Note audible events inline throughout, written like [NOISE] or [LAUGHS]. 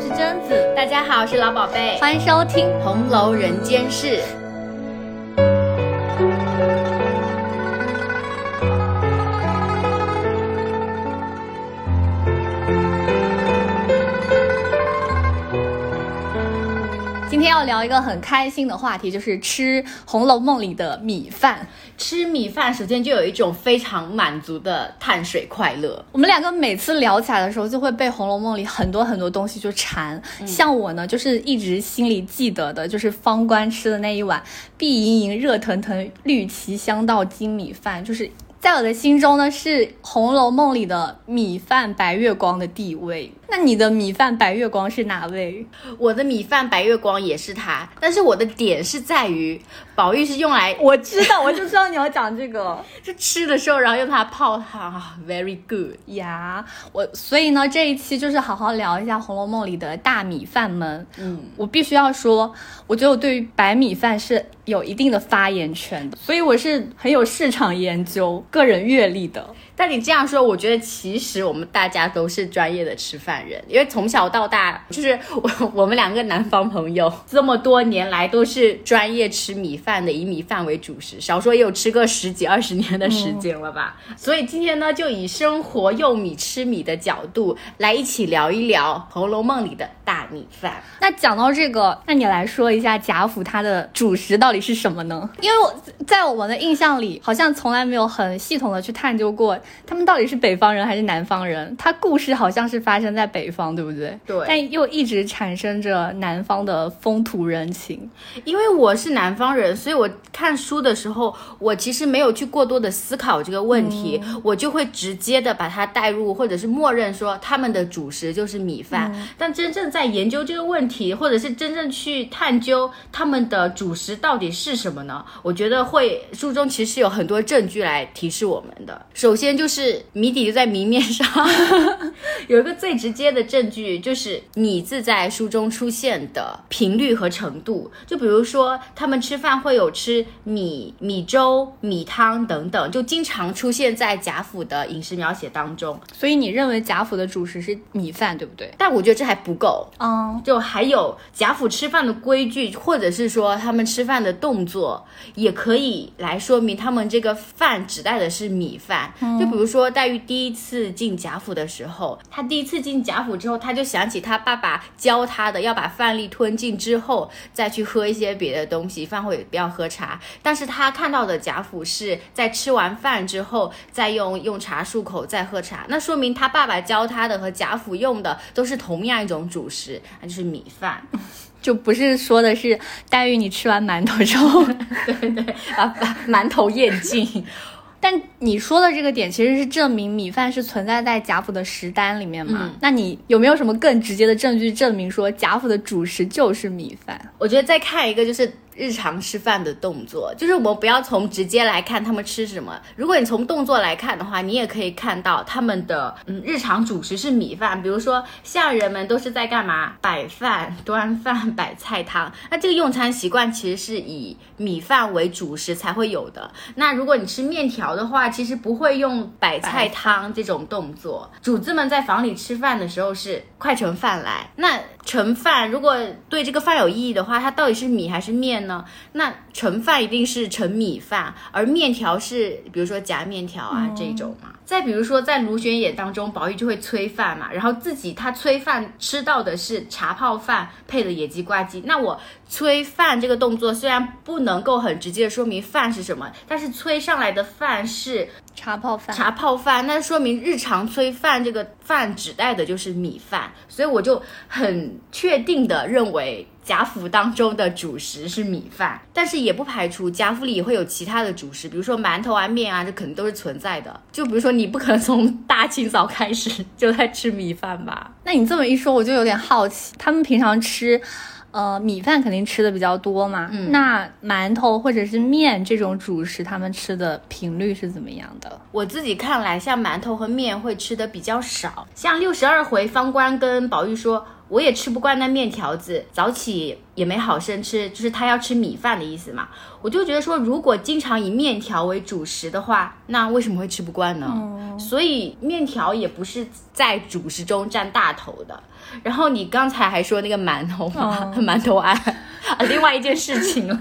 是贞子，大家好，我是老宝贝，欢迎收听《红楼人间事》。聊一个很开心的话题，就是吃《红楼梦》里的米饭。吃米饭，首先就有一种非常满足的碳水快乐。我们两个每次聊起来的时候，就会被《红楼梦》里很多很多东西就馋。像我呢，就是一直心里记得的，就是方官吃的那一碗碧莹莹、热腾腾、绿旗香道金米饭，就是在我的心中呢，是《红楼梦》里的米饭白月光的地位。那你的米饭白月光是哪位？我的米饭白月光也是他，但是我的点是在于，宝玉是用来我知道，我就知道你要讲这个，[LAUGHS] 就吃的时候，然后用它泡它，very good 呀。我所以呢，这一期就是好好聊一下《红楼梦》里的大米饭们。嗯，我必须要说，我觉得我对于白米饭是有一定的发言权的，所以我是很有市场研究、个人阅历的。但你这样说，我觉得其实我们大家都是专业的吃饭人，因为从小到大，就是我我们两个南方朋友这么多年来都是专业吃米饭的，以米饭为主食，少说也有吃个十几二十年的时间了吧。所以今天呢，就以生活用米吃米的角度来一起聊一聊《红楼梦》里的大米饭。那讲到这个，那你来说一下贾府它的主食到底是什么呢？因为我在我们的印象里，好像从来没有很系统的去探究过。他们到底是北方人还是南方人？他故事好像是发生在北方，对不对？对。但又一直产生着南方的风土人情。因为我是南方人，所以我看书的时候，我其实没有去过多的思考这个问题，我就会直接的把它带入，或者是默认说他们的主食就是米饭。但真正在研究这个问题，或者是真正去探究他们的主食到底是什么呢？我觉得会书中其实有很多证据来提示我们的。首先就是。谜底就在谜面上，[LAUGHS] 有一个最直接的证据，就是“米”字在书中出现的频率和程度。就比如说，他们吃饭会有吃米、米粥、米汤等等，就经常出现在贾府的饮食描写当中。所以你认为贾府的主食是米饭，对不对？但我觉得这还不够。嗯，就还有贾府吃饭的规矩，或者是说他们吃饭的动作，也可以来说明他们这个饭指代的是米饭。就比如。说黛玉第一次进贾府的时候，她第一次进贾府之后，她就想起她爸爸教她的，要把饭粒吞进之后再去喝一些别的东西，饭后也不要喝茶。但是她看到的贾府是在吃完饭之后再用用茶漱口再喝茶，那说明她爸爸教她的和贾府用的都是同样一种主食，那就是米饭，[LAUGHS] 就不是说的是黛玉你吃完馒头之后，[LAUGHS] 对对，[LAUGHS] 把馒头咽尽。但你说的这个点其实是证明米饭是存在在贾府的食单里面嘛？那你有没有什么更直接的证据证明说贾府的主食就是米饭？我觉得再看一个就是。日常吃饭的动作，就是我们不要从直接来看他们吃什么。如果你从动作来看的话，你也可以看到他们的嗯日常主食是米饭。比如说下人们都是在干嘛？摆饭、端饭、摆菜汤。那这个用餐习惯其实是以米饭为主食才会有的。那如果你吃面条的话，其实不会用摆菜汤这种动作。主子们在房里吃饭的时候是快盛饭来。那盛饭如果对这个饭有意义的话，它到底是米还是面呢？那盛饭一定是盛米饭，而面条是比如说夹面条啊这种嘛。再比如说在卢玄野当中，宝玉就会催饭嘛，然后自己他催饭吃到的是茶泡饭配的野鸡挂鸡。那我催饭这个动作虽然不能够很直接的说明饭是什么，但是催上来的饭是茶泡饭，茶泡饭，那说明日常催饭这个饭指代的就是米饭，所以我就很确定的认为。贾府当中的主食是米饭，但是也不排除贾府里也会有其他的主食，比如说馒头啊、面啊，这肯定都是存在的。就比如说，你不可能从大清早开始就在吃米饭吧？[LAUGHS] 那你这么一说，我就有点好奇，他们平常吃，呃，米饭肯定吃的比较多嘛？嗯，那馒头或者是面这种主食，他们吃的频率是怎么样的？我自己看来，像馒头和面会吃的比较少。像六十二回，方官跟宝玉说。我也吃不惯那面条子，早起也没好生吃，就是他要吃米饭的意思嘛。我就觉得说，如果经常以面条为主食的话，那为什么会吃不惯呢？所以面条也不是在主食中占大头的。然后你刚才还说那个馒头嘛，[LAUGHS] 馒头案啊，另外一件事情了。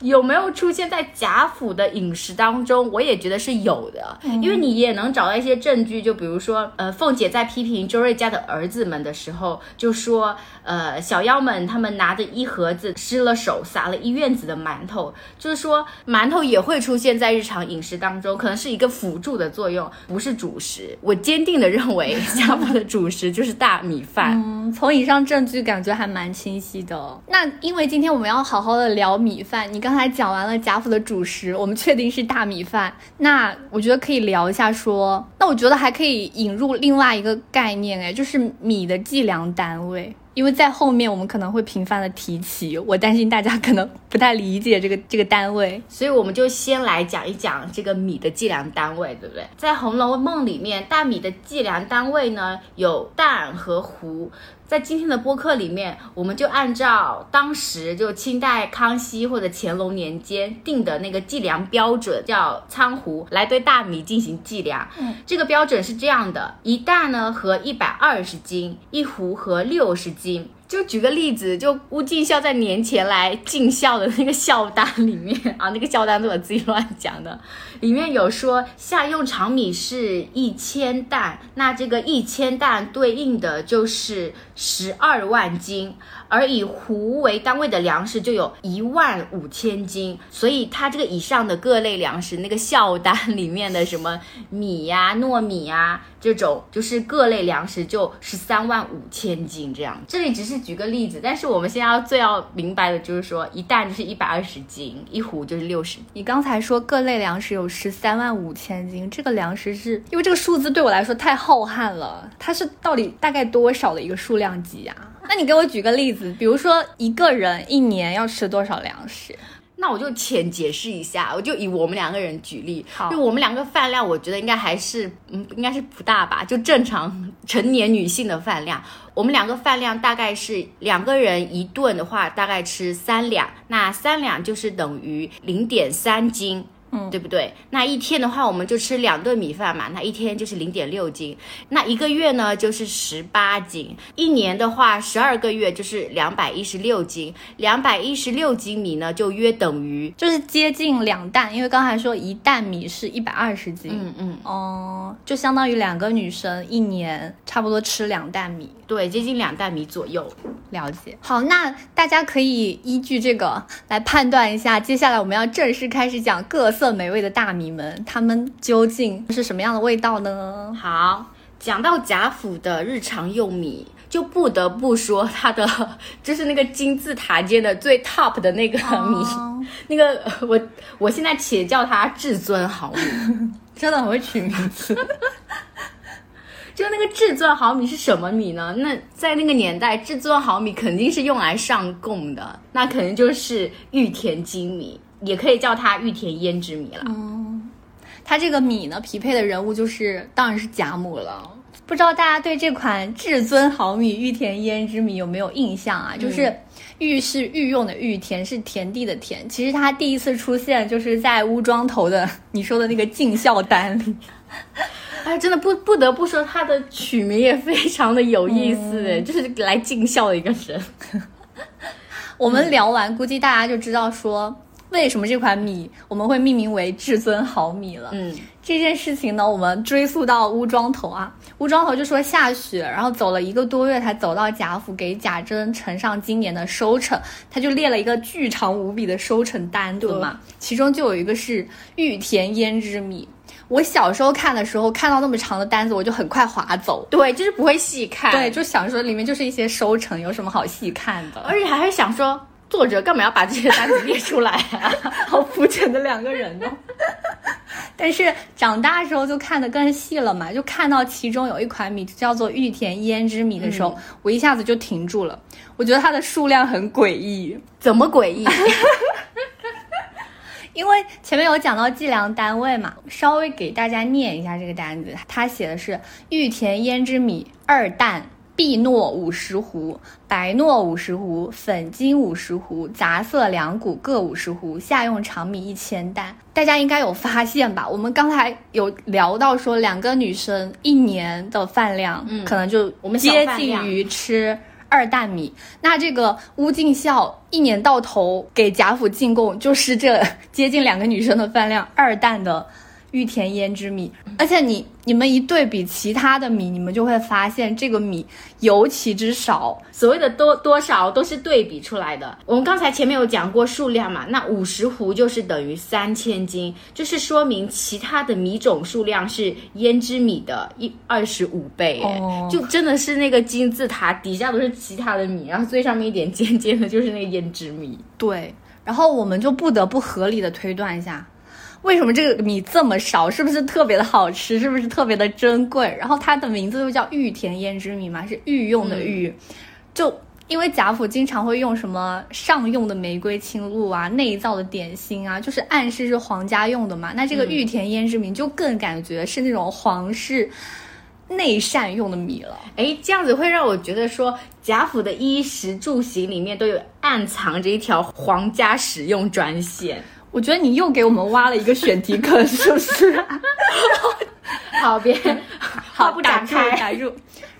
有没有出现在贾府的饮食当中？我也觉得是有的，因为你也能找到一些证据。就比如说，呃，凤姐在批评周瑞家的儿子们的时候，就说，呃，小妖们他们拿着一盒子湿了手，撒了一院子的馒头，就是说馒头也会出现在日常饮食当中，可能是一个辅助的作用，不是主食。我坚定的认为，贾府的主食就是大米饭。[LAUGHS] 嗯，从以上证据感觉还蛮清晰的。那因为今天我们要好好的聊米饭，你刚。刚才讲完了贾府的主食，我们确定是大米饭。那我觉得可以聊一下，说那我觉得还可以引入另外一个概念，哎，就是米的计量单位。因为在后面我们可能会频繁的提起，我担心大家可能不太理解这个这个单位，[LAUGHS] 所以我们就先来讲一讲这个米的计量单位，对不对？在《红楼梦》里面，大米的计量单位呢有担和斛。在今天的播客里面，我们就按照当时就清代康熙或者乾隆年间定的那个计量标准，叫仓壶，来对大米进行计量。嗯，这个标准是这样的：一担呢和一百二十斤，一壶和六十斤。就举个例子，就乌进孝在年前来进孝的那个孝单里面 [LAUGHS] 啊，那个孝单是我自己乱讲的，里面有说夏用长米是一千担，那这个一千担对应的就是十二万斤。而以斛为单位的粮食就有一万五千斤，所以它这个以上的各类粮食，那个孝单 [LAUGHS] 里面的什么米呀、糯米呀这种，就是各类粮食就十三万五千斤这样。这里只是举个例子，但是我们现在要最要明白的就是说，一担就是一百二十斤，一斛就是六十。你刚才说各类粮食有十三万五千斤，这个粮食是因为这个数字对我来说太浩瀚了，它是到底大概多少的一个数量级呀？那你给我举个例子，比如说一个人一年要吃多少粮食？那我就浅解释一下，我就以我们两个人举例，好，就我们两个饭量，我觉得应该还是，嗯，应该是不大吧，就正常成年女性的饭量，我们两个饭量大概是两个人一顿的话，大概吃三两，那三两就是等于零点三斤。嗯，对不对？那一天的话，我们就吃两顿米饭嘛，那一天就是零点六斤。那一个月呢，就是十八斤。一年的话，十二个月就是两百一十六斤。两百一十六斤米呢，就约等于就是接近两担，因为刚才说一担米是一百二十斤。嗯嗯，哦，就相当于两个女生一年差不多吃两担米。对，接近两袋米左右。了解。好，那大家可以依据这个来判断一下，接下来我们要正式开始讲各。色美味的大米们，它们究竟是什么样的味道呢？好，讲到贾府的日常用米，就不得不说它的，就是那个金字塔尖的最 top 的那个米，那个我我现在且叫它至尊好米，[LAUGHS] 真的很会取名字。就那个至尊好米是什么米呢？那在那个年代，至尊好米肯定是用来上供的，那肯定就是玉田精米。也可以叫它玉田胭脂米了。嗯，它这个米呢，匹配的人物就是当然是贾母了。不知道大家对这款至尊好米玉田胭脂米有没有印象啊？就是玉是御用的玉，田是田地的田。其实它第一次出现就是在乌庄头的你说的那个进孝单里。哎，真的不不得不说，它的取名也非常的有意思，就是来尽孝的一个人。[LAUGHS] 我们聊完，估计大家就知道说。为什么这款米我们会命名为至尊好米了？嗯，这件事情呢，我们追溯到乌庄头啊，乌庄头就说下雪，然后走了一个多月才走到贾府，给贾珍呈上今年的收成，他就列了一个巨长无比的收成单子嘛，其中就有一个是玉田胭脂米。我小时候看的时候，看到那么长的单子，我就很快划走，对，就是不会细看，对，就想说里面就是一些收成，有什么好细看的，而且还会想说。作者干嘛要把这些单子列出来啊？[LAUGHS] 好肤浅的两个人哦。但是长大之后就看得更细了嘛，就看到其中有一款米叫做玉田胭脂米的时候，我一下子就停住了。我觉得它的数量很诡异，怎么诡异？[LAUGHS] 因为前面有讲到计量单位嘛，稍微给大家念一下这个单子，它写的是玉田胭脂米二担。碧糯五十斛，白糯五十斛，粉金五十斛，杂色两谷各五十斛，下用长米一千担。大家应该有发现吧？我们刚才有聊到说，两个女生一年的饭量，嗯可能就我们接近于吃二担米。那这个乌进孝一年到头给贾府进贡，就是这接近两个女生的饭量，二担的玉田胭脂米。而且你你们一对比其他的米，你们就会发现这个米尤其之少。所谓的多多少都是对比出来的。我们刚才前面有讲过数量嘛，那五十斛就是等于三千斤，就是说明其他的米种数量是胭脂米的一二十五倍，就真的是那个金字塔底下都是其他的米，然后最上面一点尖尖的就是那个胭脂米。对，然后我们就不得不合理的推断一下，为什么这个米这么少？是不是特别的好吃？是不是特别的珍贵？然后它的名字又叫玉田胭脂米嘛，是御用的御，就。因为贾府经常会用什么上用的玫瑰青露啊，内造的点心啊，就是暗示是皇家用的嘛。那这个玉田胭脂米就更感觉是那种皇室内膳用的米了。哎，这样子会让我觉得说，贾府的衣食住行里面都有暗藏着一条皇家使用专线。我觉得你又给我们挖了一个选题坑，[LAUGHS] 是不是？[LAUGHS] 好，别好不展开。打住。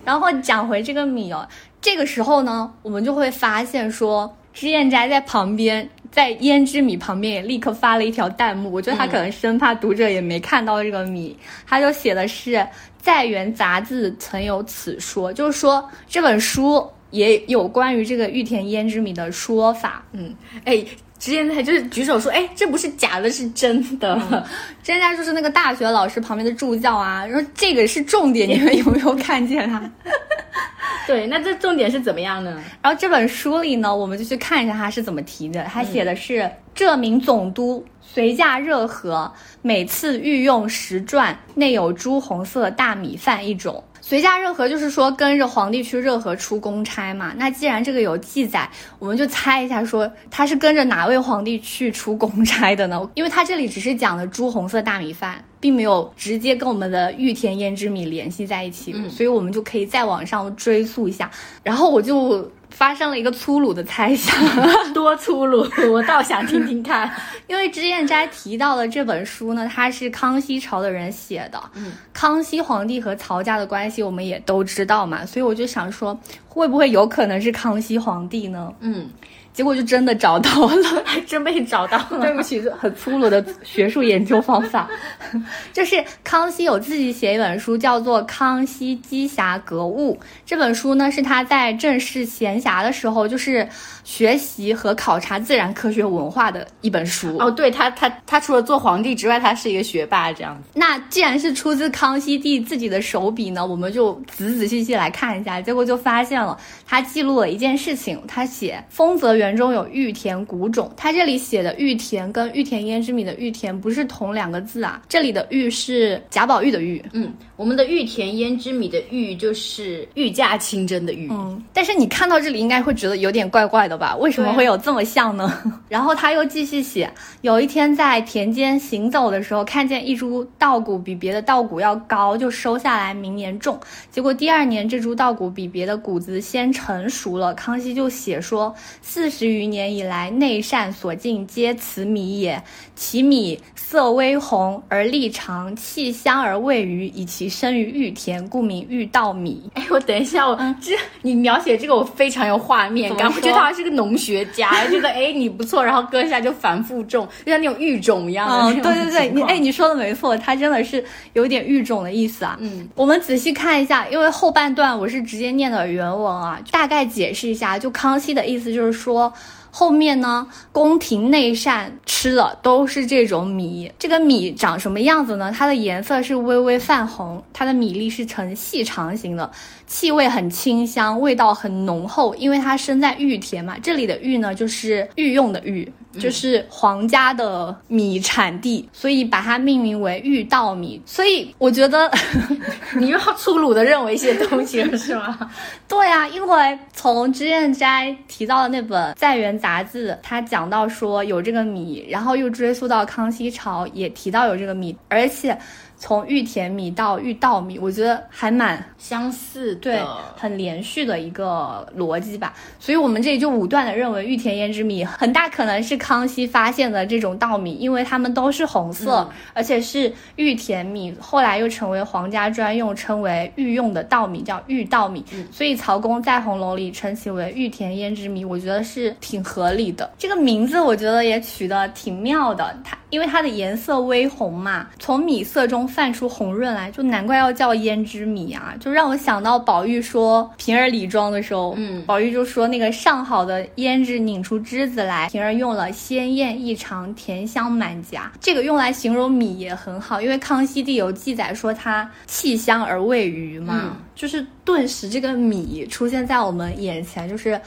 然后讲回这个米哦，这个时候呢，我们就会发现说，脂砚斋在旁边，在胭脂米旁边也立刻发了一条弹幕。我觉得他可能生怕读者也没看到这个米，他就写的是《在园杂志》曾有此说，就是说这本书也有关于这个玉田胭脂米的说法。嗯，哎，之前他就是举手说，哎，这不是假的，是真的。[LAUGHS] 甄家就是那个大学老师旁边的助教啊，然后这个是重点，你们有没有看见他？[LAUGHS] 对，那这重点是怎么样呢？然后这本书里呢，我们就去看一下他是怎么提的。他写的是：这名总督随驾热河，每次御用十转，内有朱红色大米饭一种。随驾热河就是说跟着皇帝去热河出公差嘛。那既然这个有记载，我们就猜一下，说他是跟着哪位皇帝去出公差的呢？[LAUGHS] 因为他这里只是讲了朱红色大米饭，并没有直接跟我们的御田胭脂米联系在一起，所以我们就可以再往上追溯一下。然后我就发生了一个粗鲁的猜想，[LAUGHS] 多粗鲁，[LAUGHS] 我倒想听听看。[LAUGHS] 因为脂砚斋提到的这本书呢，它是康熙朝的人写的，嗯，康熙皇帝和曹家的关系我们也都知道嘛，所以我就想说，会不会有可能是康熙皇帝呢？嗯，结果就真的找到了。[LAUGHS] 还真被找到了。对不起，这很粗鲁的学术研究方法，[LAUGHS] 就是康熙有自己写一本书，叫做《康熙机侠格物》。这本书呢，是他在正式闲暇的时候，就是学习和考察自然科学文化的一本书。哦，对他，他他除了做皇帝之外，他是一个学霸，这样子。那既然是出自康熙帝自己的手笔呢，我们就仔仔细细来看一下。结果就发现了，他记录了一件事情，他写丰泽园中有玉田谷种，他这里写的玉田跟玉田胭脂米的玉田不是同两个字啊，这里的玉是贾宝玉的玉。嗯，我们的玉田胭脂米的玉就是御驾亲征的御。嗯，但是你看到这里应该会觉得有点怪怪的吧？为什么会有这么像呢？[LAUGHS] 然后他又继续写，有一天在田间行走的时候，看见一株稻谷比别的稻谷要高，就收下来明年种。结果第二年这株稻谷比别的谷子先成熟了，康熙就写说：四十余年以来，内膳所进皆此米也。其米色微红而粒长，气香而味余，以其生于玉田，故名玉稻米。哎，我等一下，我、这你描写这个我非常有画面感，我觉得他是个农学家，[LAUGHS] 觉得哎你不错，然后割下就反复种，就像那种育种一样的嗯，对对对，你哎，你说的没错，它真的是有点育种的意思啊。嗯，我们仔细看一下，因为后半段我是直接念的原文啊，大概解释一下，就康熙的意思就是说。后面呢，宫廷内膳吃的都是这种米。这个米长什么样子呢？它的颜色是微微泛红，它的米粒是呈细长形的，气味很清香，味道很浓厚。因为它生在玉田嘛，这里的玉呢就是御用的玉，就是皇家的米产地，所以把它命名为玉稻米。所以我觉得，[LAUGHS] 你又要粗鲁的认为一些东西了是吗？[LAUGHS] 对啊，因为从知燕斋提到的那本《在园杂志》，他讲到说有这个米，然后又追溯到康熙朝也提到有这个米，而且从玉田米到玉稻米，我觉得还蛮相似，对，很连续的一个逻辑吧。所以我们这里就武断的认为玉田胭脂米很大可能是康熙发现的这种稻米，因为它们都是红色，而且是玉田米，后来又成为皇家专用，称为御用的稻米，叫玉稻米。所以曹公在红楼里称其为玉田胭脂米，我觉得是挺合理的。这个名字我觉得也取得挺妙的，它因为它的颜色微红嘛，从米色中泛出红润来，就难怪要叫胭脂米啊！就让我想到宝玉说平儿理妆的时候，嗯，宝玉就说那个上好的胭脂拧出汁子来，平儿用了鲜艳异常，甜香满颊。这个用来形容米也很好，因为康熙帝有记载说它气香而味余嘛，就是顿时这个米出现在我们眼前，就是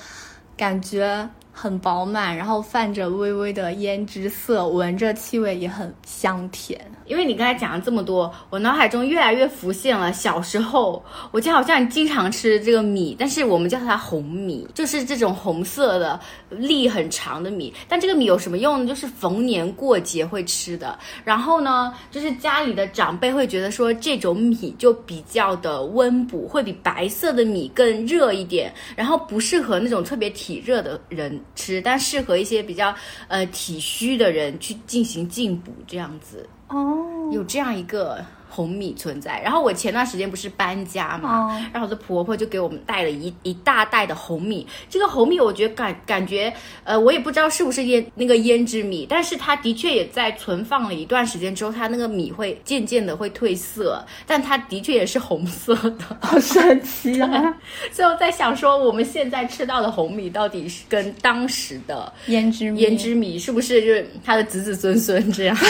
感觉。很饱满，然后泛着微微的胭脂色，闻着气味也很香甜。因为你刚才讲了这么多，我脑海中越来越浮现了小时候，我记得好像经常吃这个米，但是我们叫它红米，就是这种红色的粒很长的米。但这个米有什么用呢？就是逢年过节会吃的。然后呢，就是家里的长辈会觉得说这种米就比较的温补，会比白色的米更热一点，然后不适合那种特别体热的人。吃，但适合一些比较呃体虚的人去进行进补，这样子哦，有这样一个。红米存在，然后我前段时间不是搬家嘛，然后我的婆婆就给我们带了一一大袋的红米。这个红米我觉得感感觉，呃，我也不知道是不是胭那个胭脂米，但是它的确也在存放了一段时间之后，它那个米会渐渐的会褪色，但它的确也是红色的，[LAUGHS] 好神奇啊！[LAUGHS] 所以我在想说，我们现在吃到的红米到底是跟当时的胭脂胭脂米是不是就是它的子子孙孙这样？[LAUGHS]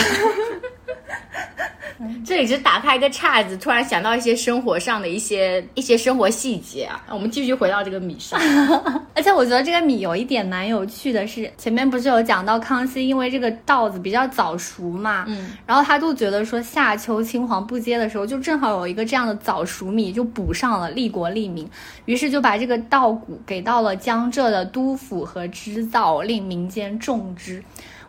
[LAUGHS] 这里是打开一个岔子，突然想到一些生活上的一些一些生活细节啊。我们继续回到这个米上，[LAUGHS] 而且我觉得这个米有一点蛮有趣的是，前面不是有讲到康熙因为这个稻子比较早熟嘛，嗯，然后他就觉得说夏秋青黄不接的时候，就正好有一个这样的早熟米，就补上了利国利民，于是就把这个稻谷给到了江浙的督府和织造，令民间种之。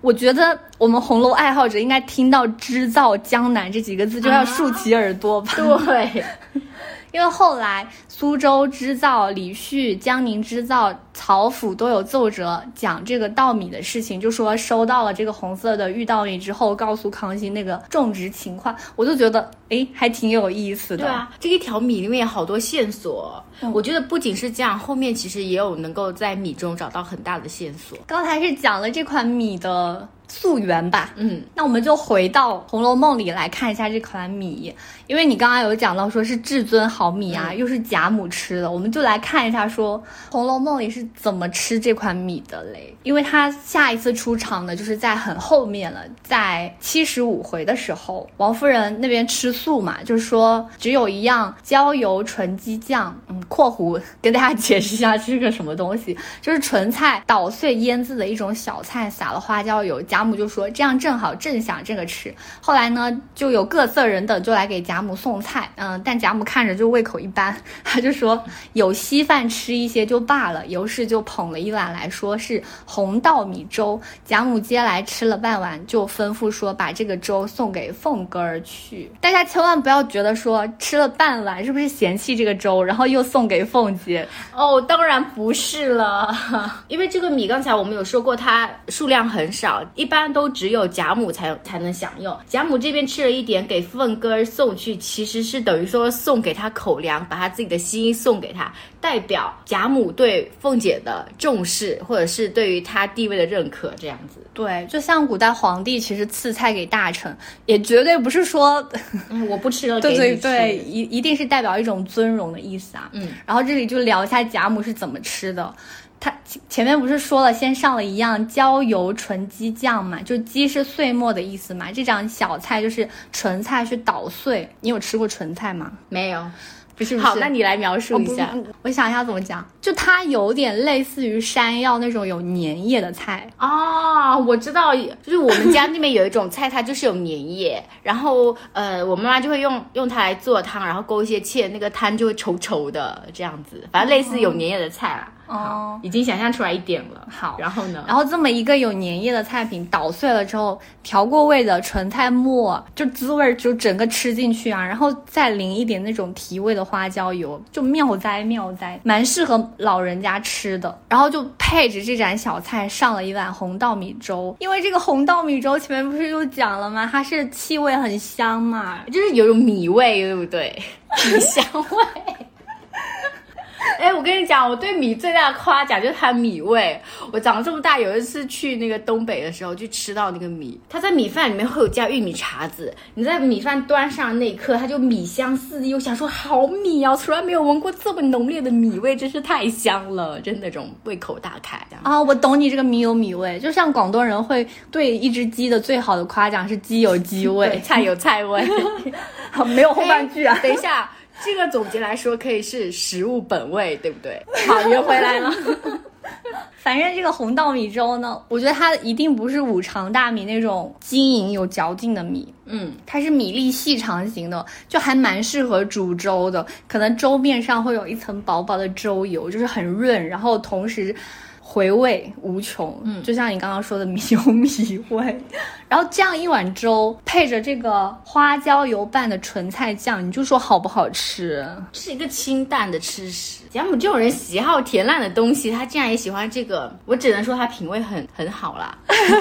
我觉得我们红楼爱好者应该听到“织造江南”这几个字就要竖起耳朵吧？对。[LAUGHS] 因为后来苏州织造、李旭、江宁织造、曹府都有奏折讲这个稻米的事情，就说收到了这个红色的玉稻米之后，告诉康熙那个种植情况，我就觉得哎，还挺有意思的。对啊，这一条米里面有好多线索。我觉得不仅是这样，后面其实也有能够在米中找到很大的线索。刚才是讲了这款米的。溯源吧，嗯，那我们就回到《红楼梦》里来看一下这款米，因为你刚刚有讲到说是至尊好米啊，又是贾母吃的，我们就来看一下说《红楼梦》里是怎么吃这款米的嘞。因为他下一次出场呢，就是在很后面了，在七十五回的时候，王夫人那边吃素嘛，就是说只有一样焦油纯鸡酱，嗯，括弧跟大家解释一下这是个什么东西，就是纯菜捣碎腌制的一种小菜，撒了花椒油，贾母就说这样正好，正想这个吃。后来呢，就有各色人等就来给贾母送菜，嗯，但贾母看着就胃口一般，[LAUGHS] 他就说有稀饭吃一些就罢了，有是就捧了一碗来说是。红稻米粥，贾母接来吃了半碗，就吩咐说把这个粥送给凤哥儿去。大家千万不要觉得说吃了半碗是不是嫌弃这个粥，然后又送给凤姐哦，当然不是了，[LAUGHS] 因为这个米刚才我们有说过，它数量很少，一般都只有贾母才才能享用。贾母这边吃了一点，给凤哥儿送去，其实是等于说送给他口粮，把他自己的心送给他，代表贾母对凤姐的重视，或者是对于。他地位的认可，这样子，对，就像古代皇帝其实赐菜给大臣，也绝对不是说我不吃了，[LAUGHS] 对对对，一一定是代表一种尊荣的意思啊。嗯，然后这里就聊一下贾母是怎么吃的。他前面不是说了，先上了一样焦油纯鸡酱嘛，就鸡是碎末的意思嘛，这张小菜就是纯菜去捣碎。你有吃过纯菜吗？没有。不是好，那你来描述一下。我想一下怎么讲，就它有点类似于山药那种有粘液的菜啊。我知道，就是我们家那边有一种菜，它就是有粘液，然后呃，我妈妈就会用用它来做汤，然后勾一些芡，那个汤就会稠稠的这样子。反正类似有粘液的菜啦。哦，已经想象出来一点了。好然后呢？然后这么一个有粘液的菜品捣碎了之后，调过味的纯菜末就滋味儿就整个吃进去啊，然后再淋一点那种提味的花椒油，就妙哉妙哉，蛮适合老人家吃的。然后就配着这盏小菜上了一碗红稻米粥，因为这个红稻米粥前面不是就讲了吗？它是气味很香嘛，就是有种米味，对不对？[LAUGHS] 米香味。[LAUGHS] 哎，我跟你讲，我对米最大的夸奖就是它米味。我长这么大有一次去那个东北的时候，就吃到那个米，它在米饭里面会有加玉米碴子。你在米饭端上那一刻，它就米香四溢。我想说，好米啊！从来没有闻过这么浓烈的米味，真是太香了，真那种胃口大开。啊，我懂你这个米有米味，就像广东人会对一只鸡的最好的夸奖是鸡有鸡 [LAUGHS] 味，菜有菜味。[LAUGHS] 好，没有后半句啊。等一下。这个总结来说，可以是食物本味，对不对？[LAUGHS] 好，又回来了。[LAUGHS] 反正这个红稻米粥呢，我觉得它一定不是五常大米那种晶莹有嚼劲的米，嗯，它是米粒细长型的，就还蛮适合煮粥的。可能粥面上会有一层薄薄的粥油，就是很润，然后同时。回味无穷，嗯，就像你刚刚说的米有米味，然后这样一碗粥配着这个花椒油拌的纯菜酱，你就说好不好吃？是一个清淡的吃食。贾母这种人喜好甜烂的东西，他竟然也喜欢这个，我只能说他品味很很好啦。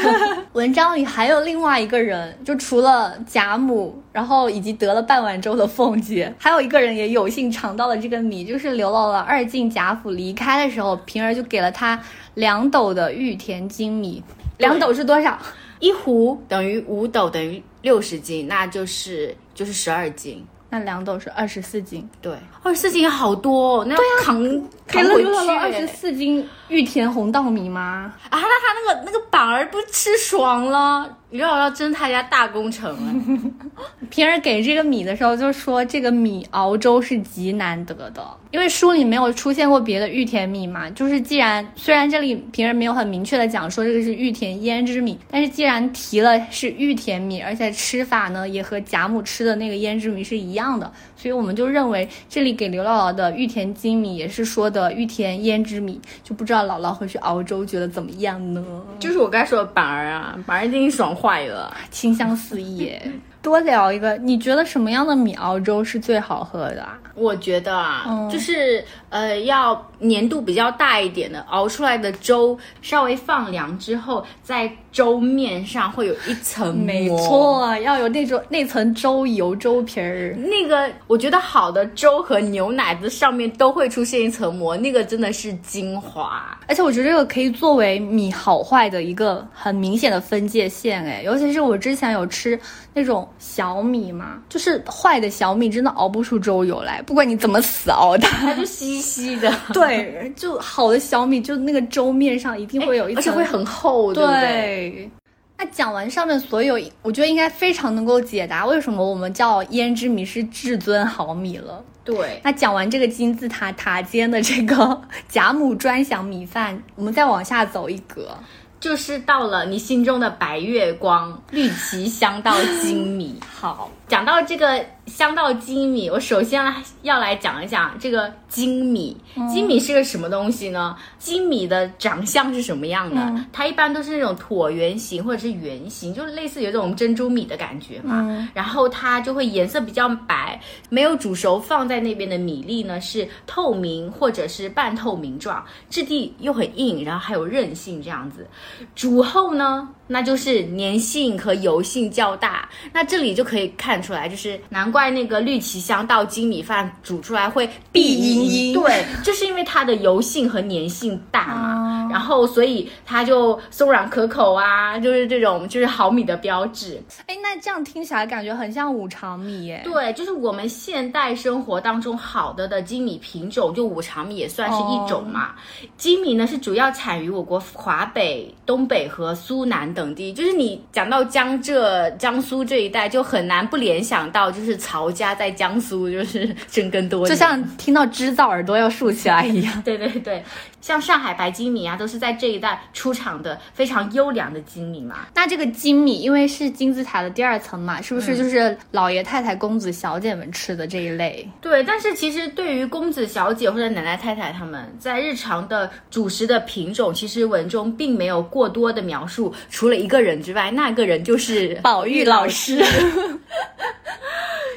[LAUGHS] 文章里还有另外一个人，就除了贾母，然后以及得了半碗粥的凤姐，还有一个人也有幸尝到了这个米，就是刘姥姥二进贾府离开的时候，平儿就给了他。两斗的玉田精米，两斗是多少？一壶等于五斗，等于六十斤，那就是就是十二斤。那两斗是二十四斤，对，二十四斤好多，那对呀，扛扛回去。二十四斤玉田红稻米吗？啊，那他那个那个板儿不吃爽了。刘姥姥真他家大工程了。[LAUGHS] 平儿给这个米的时候就说，这个米熬粥是极难得的，因为书里没有出现过别的玉田米嘛。就是既然虽然这里平儿没有很明确的讲说这个是玉田胭脂米，但是既然提了是玉田米，而且吃法呢也和贾母吃的那个胭脂米是一样的，所以我们就认为这里给刘姥姥的玉田精米也是说的玉田胭脂米，就不知道姥姥回去熬粥觉得怎么样呢？就是我刚才说的板儿啊，板儿一定爽。坏了，[LAUGHS] 清香四溢。多聊一个，你觉得什么样的米熬粥是最好喝的？我觉得啊，就是呃，要粘度比较大一点的，熬出来的粥稍微放凉之后，在粥面上会有一层膜。没错，要有那种那层粥油粥皮儿。那个我觉得好的粥和牛奶的上面都会出现一层膜，那个真的是精华。而且我觉得这个可以作为米好坏的一个很明显的分界线。哎，尤其是我之前有吃那种小米嘛，就是坏的小米真的熬不出粥油来。不管你怎么死熬的，它就稀稀的。[LAUGHS] 对，就好的小米，就那个粥面上一定会有一层，而且会很厚，对不对？那讲完上面所有，我觉得应该非常能够解答为什么我们叫胭脂米是至尊好米了。对，那讲完这个金字塔塔尖的这个 [LAUGHS] 贾母专享米饭，我们再往下走一格。就是到了你心中的白月光绿旗香到精米。[LAUGHS] 好，讲到这个香稻精米，我首先来要来讲一讲这个精米。精米是个什么东西呢？精米的长相是什么样的？它一般都是那种椭圆形或者是圆形，就是类似有这种珍珠米的感觉嘛。然后它就会颜色比较白，没有煮熟放在那边的米粒呢是透明或者是半透明状，质地又很硬，然后还有韧性这样子。煮后呢，那就是粘性和油性较大。那这里就可以看出来，就是难怪那个绿旗香到精米饭煮出来会碧莹莹。对，就是因为它的油性和粘性大嘛，然后所以它就松软可口啊，就是这种就是好米的标志。哎，那这样听起来感觉很像五常米耶。对，就是我们现代生活当中好的的精米品种，就五常米也算是一种嘛。精米呢是主要产于我国华北。东北和苏南等地，就是你讲到江浙、江苏这一带，就很难不联想到，就是曹家在江苏就是生根多年，就像听到织造耳朵要竖起来一样。对对对，像上海白金米啊，都是在这一带出厂的非常优良的金米嘛。那这个金米，因为是金字塔的第二层嘛，是不是就是老爷太太、公子小姐们吃的这一类？对，但是其实对于公子小姐或者奶奶太太他们在日常的主食的品种，其实文中并没有过多的描述，除了一个人之外，那个人就是 [LAUGHS] 宝玉老师。[LAUGHS]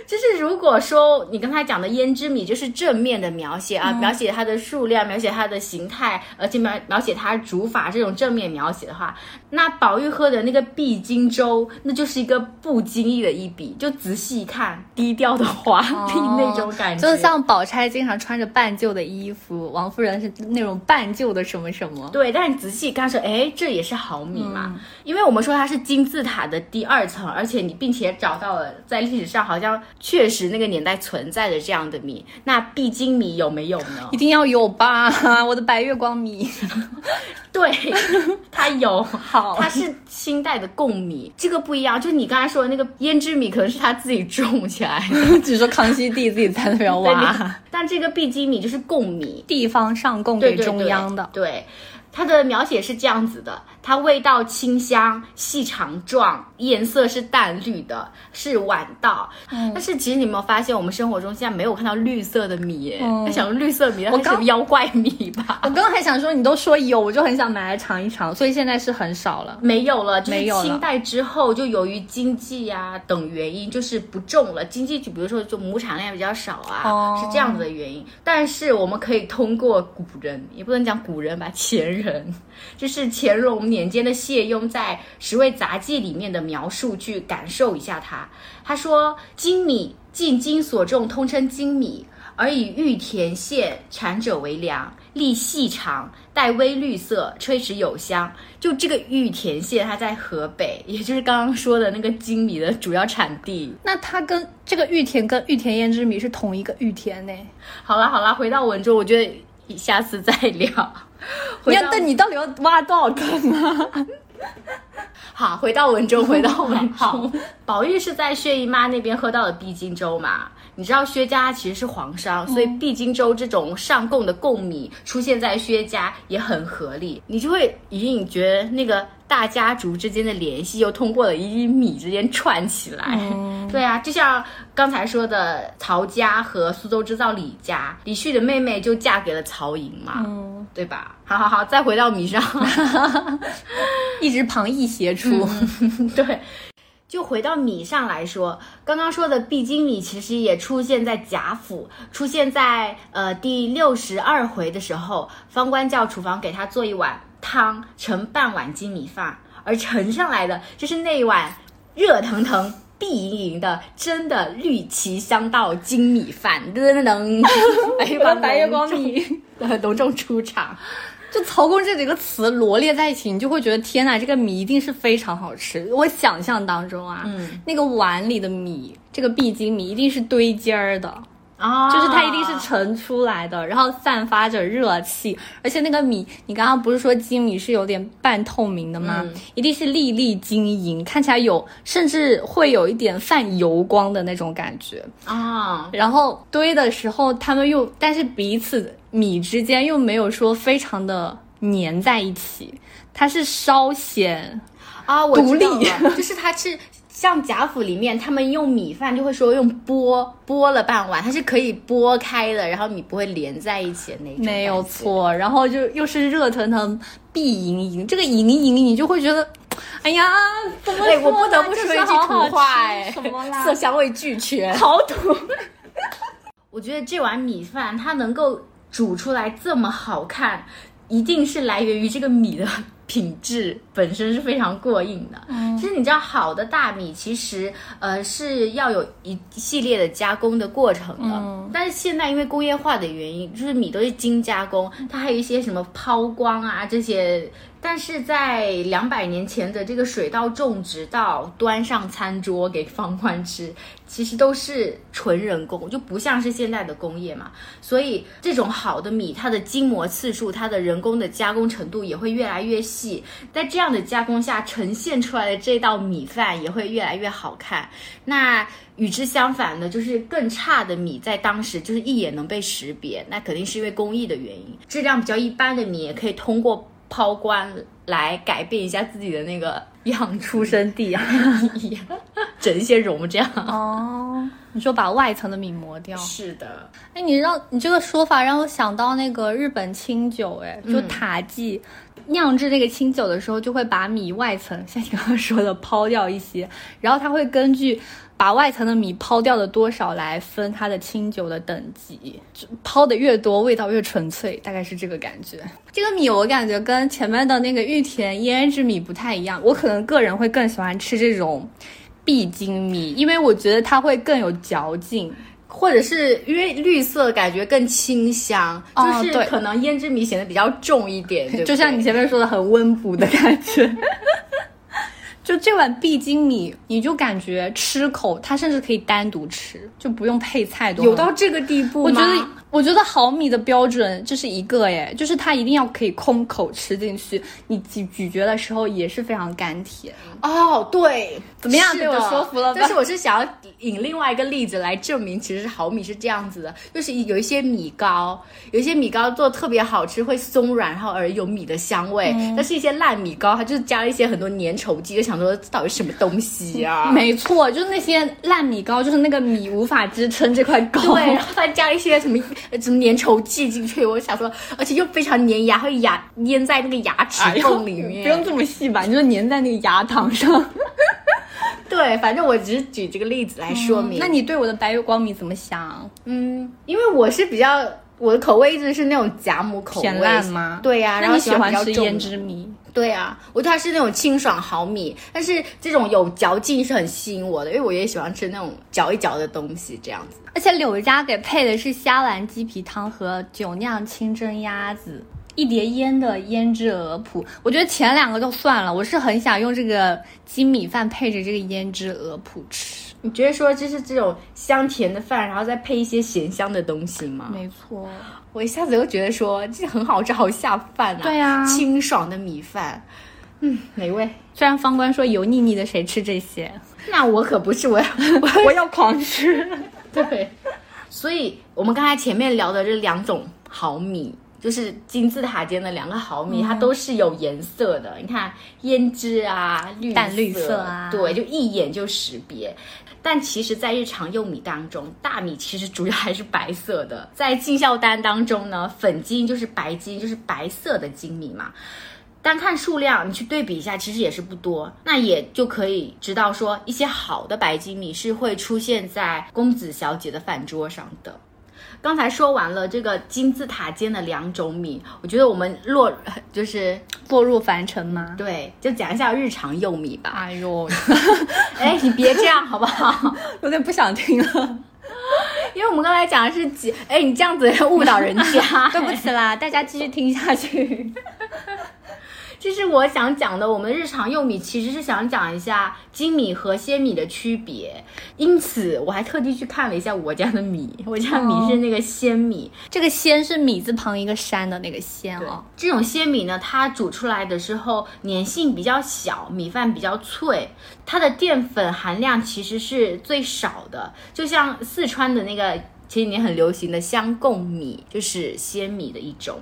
就是如果说你刚才讲的胭脂米就是正面的描写啊，描写它的数量，描写它的形态，而且描描写他主法这种正面描写的话，那宝玉喝的那个碧金粥，那就是一个不经意的一笔，就仔细一看，低调的华丽 [LAUGHS] 那种感觉，就是像宝钗经常穿着半旧的衣服，王夫人是那种半旧的什么什么。对，但你仔细看说，哎，这也是好米嘛，因为我们说它是金字塔的第二层，而且你并且找到了在历史上好像。确实，那个年代存在的这样的米，那碧金米有没有呢？一定要有吧，[LAUGHS] 我的白月光米。[LAUGHS] 对，它有，好，它是清代的贡米，[LAUGHS] 这个不一样。就是你刚才说的那个胭脂米，可能是他自己种起来的，[LAUGHS] 只是说康熙帝自己在那边挖。但这个碧鸡米就是贡米，地方上贡给中央的。对。它的描写是这样子的，它味道清香，细长状，颜色是淡绿的，是晚稻。但是其实你有没有发现，我们生活中现在没有看到绿色的米？嗯，想绿色米，我是什么妖怪米吧？我刚刚还想说，你都说有，我就很想买来尝一尝。所以现在是很少了，没有了，没有。清代之后，就由于经济啊等原因，就是不种了。经济就比如说，就亩产量比较少啊，是这样子的原因。但是我们可以通过古人，也不能讲古人吧，前人。人，这是乾隆年间的谢庸在《十味杂记》里面的描述，去感受一下它。他说：“精米，进京所种，通称精米，而以玉田县产者为良，粒细长，带微绿色，吹齿有香。就这个玉田县，它在河北，也就是刚刚说的那个精米的主要产地。那它跟这个玉田跟玉田胭脂米是同一个玉田呢？好啦好啦，回到文中，我觉得下次再聊。”你要，但你到底要挖多少坑啊？好，回到文中，回到 [LAUGHS] 文中。宝玉是在薛姨妈那边喝到了碧金粥嘛？你知道薛家其实是皇商，所以碧金粥这种上贡的贡米出现在薛家也很合理。你就会隐隐觉得那个大家族之间的联系又通过了一粒米之间串起来。[LAUGHS] 对啊，就像刚才说的曹家和苏州织造李家，李旭的妹妹就嫁给了曹寅嘛，嗯对吧？好好好，再回到米上，[LAUGHS] 一直旁逸斜出。[LAUGHS] 对。就回到米上来说，刚刚说的碧金米其实也出现在贾府，出现在呃第六十二回的时候，方官叫厨房给他做一碗汤，盛半碗金米饭，而盛上来的就是那一碗热腾腾、碧莹莹的真的绿旗香道金米饭，噔噔噔，[LAUGHS] 白月光米，[LAUGHS] 隆重出场。就曹公这几个词罗列在一起，你就会觉得天哪，这个米一定是非常好吃。我想象当中啊，嗯，那个碗里的米，这个碧金米一定是堆尖儿的啊，就是它一定是盛出来的，然后散发着热气，而且那个米，你刚刚不是说金米是有点半透明的吗？一定是粒粒晶莹，看起来有甚至会有一点泛油光的那种感觉啊。然后堆的时候，他们又但是彼此。米之间又没有说非常的粘在一起，它是稍显啊独立，[LAUGHS] 就是它是像贾府里面他们用米饭就会说用拨拨了半碗，它是可以拨开的，然后米不会连在一起的那种。没有错，然后就又是热腾腾、碧莹莹，这个莹莹你就会觉得，哎呀，怎么我不得不说一句土话哎，什么啦？色香味俱全，[LAUGHS] 好土。我觉得这碗米饭它能够。煮出来这么好看，一定是来源于这个米的品质本身是非常过硬的。嗯，其实你知道，好的大米其实呃是要有一系列的加工的过程的。嗯，但是现在因为工业化的原因，就是米都是精加工，它还有一些什么抛光啊这些。但是在两百年前的这个水稻种植到端上餐桌给方官吃，其实都是纯人工，就不像是现在的工业嘛。所以这种好的米，它的筋膜次数、它的人工的加工程度也会越来越细。在这样的加工下呈现出来的这道米饭也会越来越好看。那与之相反的，就是更差的米，在当时就是一眼能被识别，那肯定是因为工艺的原因。质量比较一般的米，也可以通过抛光来改变一下自己的那个样出生地啊 [LAUGHS] [LAUGHS] 整一些容这样。哦，你说把外层的米磨掉？是的。哎，你让你这个说法让我想到那个日本清酒，哎，就塔记酿制那个清酒的时候，就会把米外层，[LAUGHS] 像你刚刚说的抛掉一些，然后它会根据。把外层的米抛掉的多少来分它的清酒的等级，抛的越多，味道越纯粹，大概是这个感觉。这个米我感觉跟前面的那个玉田胭脂米不太一样，我可能个人会更喜欢吃这种必精米，因为我觉得它会更有嚼劲，或者是因为绿色感觉更清香，就是可能胭脂米显得比较重一点，[LAUGHS] 就像你前面说的很温补的感觉。[LAUGHS] 就这碗碧金米，你就感觉吃口，它甚至可以单独吃，就不用配菜。有到这个地步吗？我觉得，我觉得毫米的标准就是一个，哎，就是它一定要可以空口吃进去，你咀咀嚼的时候也是非常甘甜。哦，对，怎么样？被我说服了。但是我是想要引另外一个例子来证明，其实毫米是这样子的，就是有一些米糕，有一些米糕做特别好吃，会松软，然后而有米的香味。但是一些烂米糕，它就是加了一些很多粘稠剂，就想。说到底什么东西啊？[LAUGHS] 没错，就是那些烂米糕，就是那个米无法支撑这块糕，对，然后再加一些什么什么粘稠剂进去。我想说，而且又非常粘牙，会牙粘在那个牙齿缝里面。[LAUGHS] 不用这么细吧？你就粘在那个牙膛上。[LAUGHS] 对，反正我只是举这个例子来说明。那你对我的白月光米怎么想？嗯，因为我是比较我的口味一直是那种贾母口味吗？对呀，然后喜欢吃胭脂米。对啊，我觉得它是那种清爽好米，但是这种有嚼劲是很吸引我的，因为我也喜欢吃那种嚼一嚼的东西这样子。而且柳家给配的是虾丸鸡皮汤和酒酿清蒸鸭子，一碟腌的胭脂鹅脯。我觉得前两个就算了，我是很想用这个鸡米饭配着这个胭脂鹅脯吃。你觉得说就是这种香甜的饭，然后再配一些咸香的东西吗？没错。我一下子又觉得说这很好吃，好下饭啊！对啊，清爽的米饭，嗯，美味。虽然方官说油腻腻的，谁吃这些？那我可不是，我要 [LAUGHS] 我要狂吃。[LAUGHS] 对，所以我们刚才前面聊的这两种好米，就是金字塔尖的两个毫米，它都是有颜色的。你看胭脂啊，绿淡绿色啊，对，就一眼就识别。但其实，在日常用米当中，大米其实主要还是白色的。在进销单当中呢，粉金就是白金，就是白色的精米嘛。单看数量，你去对比一下，其实也是不多。那也就可以知道说，一些好的白金米是会出现在公子小姐的饭桌上的。刚才说完了这个金字塔尖的两种米，我觉得我们落就是落入凡尘吗？对，就讲一下日常用米吧。哎呦，[LAUGHS] 哎，你别这样好不好？[LAUGHS] 有点不想听了，因为我们刚才讲的是几，哎，你这样子误导人家，[LAUGHS] 对不起啦，大家继续听下去。这是我想讲的，我们日常用米其实是想讲一下精米和鲜米的区别，因此我还特地去看了一下我家的米，我家米是那个鲜米，这个鲜是米字旁一个山的那个鲜哦。这种鲜米呢，它煮出来的时候粘性比较小，米饭比较脆，它的淀粉含量其实是最少的，就像四川的那个前几年很流行的香贡米，就是鲜米的一种。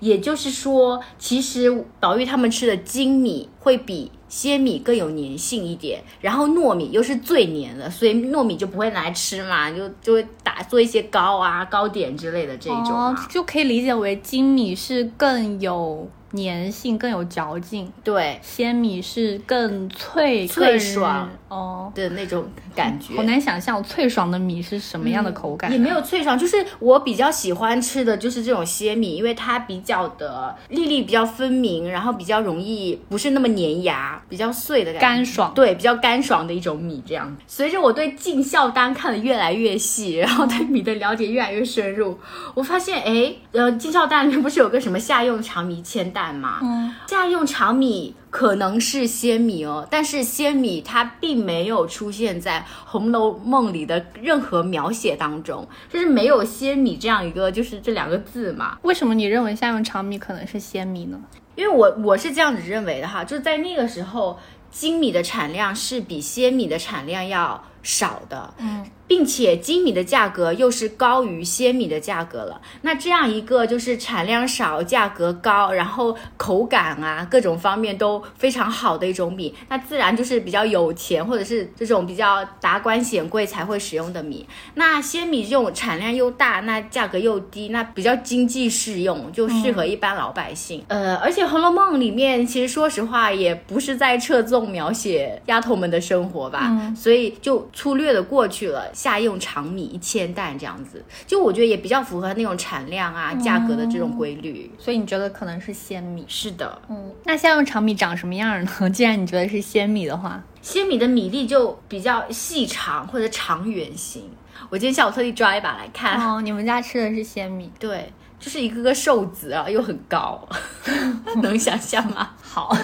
也就是说，其实宝玉他们吃的精米会比鲜米更有粘性一点，然后糯米又是最粘的，所以糯米就不会拿来吃嘛，就就会打做一些糕啊、糕点之类的这种，就可以理解为精米是更有粘性、更有嚼劲，对，鲜米是更脆、脆爽。哦，的那种感觉。好难想象脆爽的米是什么样的口感、也没有脆爽，就是我比较喜欢吃的就是这种鲜米，因为它比较的粒粒比较分明，然后比较容易不是那么粘牙，比较碎的感觉，干爽对，比较干爽的一种米。这样，随着我对进孝单看的越来越细，然后对米的了解越来越深入，我发现，哎，呃，进孝单里面不是有个什么夏用长米千担吗？嗯，夏用长米。可能是鲜米哦，但是鲜米它并没有出现在《红楼梦》里的任何描写当中，就是没有鲜米这样一个，就是这两个字嘛。为什么你认为夏用长米可能是鲜米呢？因为我我是这样子认为的哈，就在那个时候，精米的产量是比鲜米的产量要少的。嗯。并且精米的价格又是高于鲜米的价格了，那这样一个就是产量少、价格高，然后口感啊各种方面都非常好的一种米，那自然就是比较有钱或者是这种比较达官显贵才会使用的米。那鲜米这种产量又大，那价格又低，那比较经济适用，就适合一般老百姓。呃，而且《红楼梦》里面其实说实话也不是在侧重描写丫头们的生活吧，所以就粗略的过去了。夏用长米一千担这样子，就我觉得也比较符合那种产量啊、价格的这种规律，所以你觉得可能是鲜米？是的，嗯，那夏用长米长什么样呢？[LAUGHS] 既然你觉得是鲜米的话，鲜米的米粒就比较细长或者长圆形。我今天下午特地抓一把来看。哦，你们家吃的是鲜米？[LAUGHS] 对，就是一个个瘦子啊，又很高，[LAUGHS] 能想象吗？好。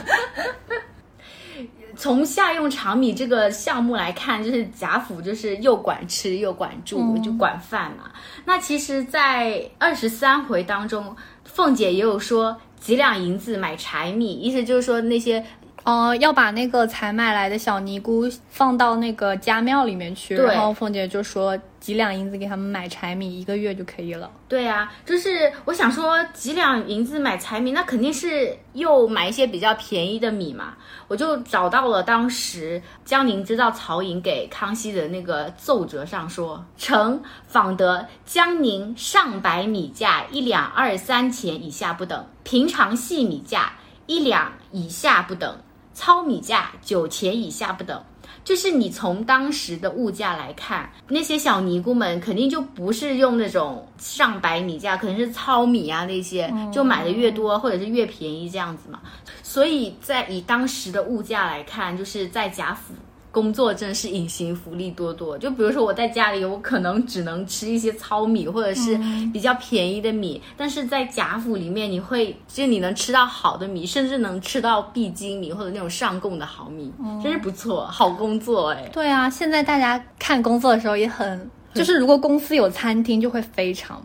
从夏用长米这个项目来看，就是贾府就是又管吃又管住，就管饭嘛。那其实，在二十三回当中，凤姐也有说几两银子买柴米，意思就是说那些。哦，要把那个才买来的小尼姑放到那个家庙里面去，然后凤姐就说几两银子给他们买柴米，一个月就可以了。对啊，就是我想说几两银子买柴米，那肯定是又买一些比较便宜的米嘛。我就找到了当时江宁知道曹寅给康熙的那个奏折上说，臣访得江宁上百米价一两二三钱以下不等，平常细米价一两以下不等。糙米价九钱以下不等，就是你从当时的物价来看，那些小尼姑们肯定就不是用那种上百米价，可能是糙米啊那些，就买的越多或者是越便宜这样子嘛。所以在以当时的物价来看，就是在贾府。工作真的是隐形福利多多，就比如说我在家里，我可能只能吃一些糙米或者是比较便宜的米，但是在贾府里面，你会就你能吃到好的米，甚至能吃到必经米或者那种上贡的好米，真是不错，好工作哎。对啊，现在大家看工作的时候也很，就是如果公司有餐厅，就会非常。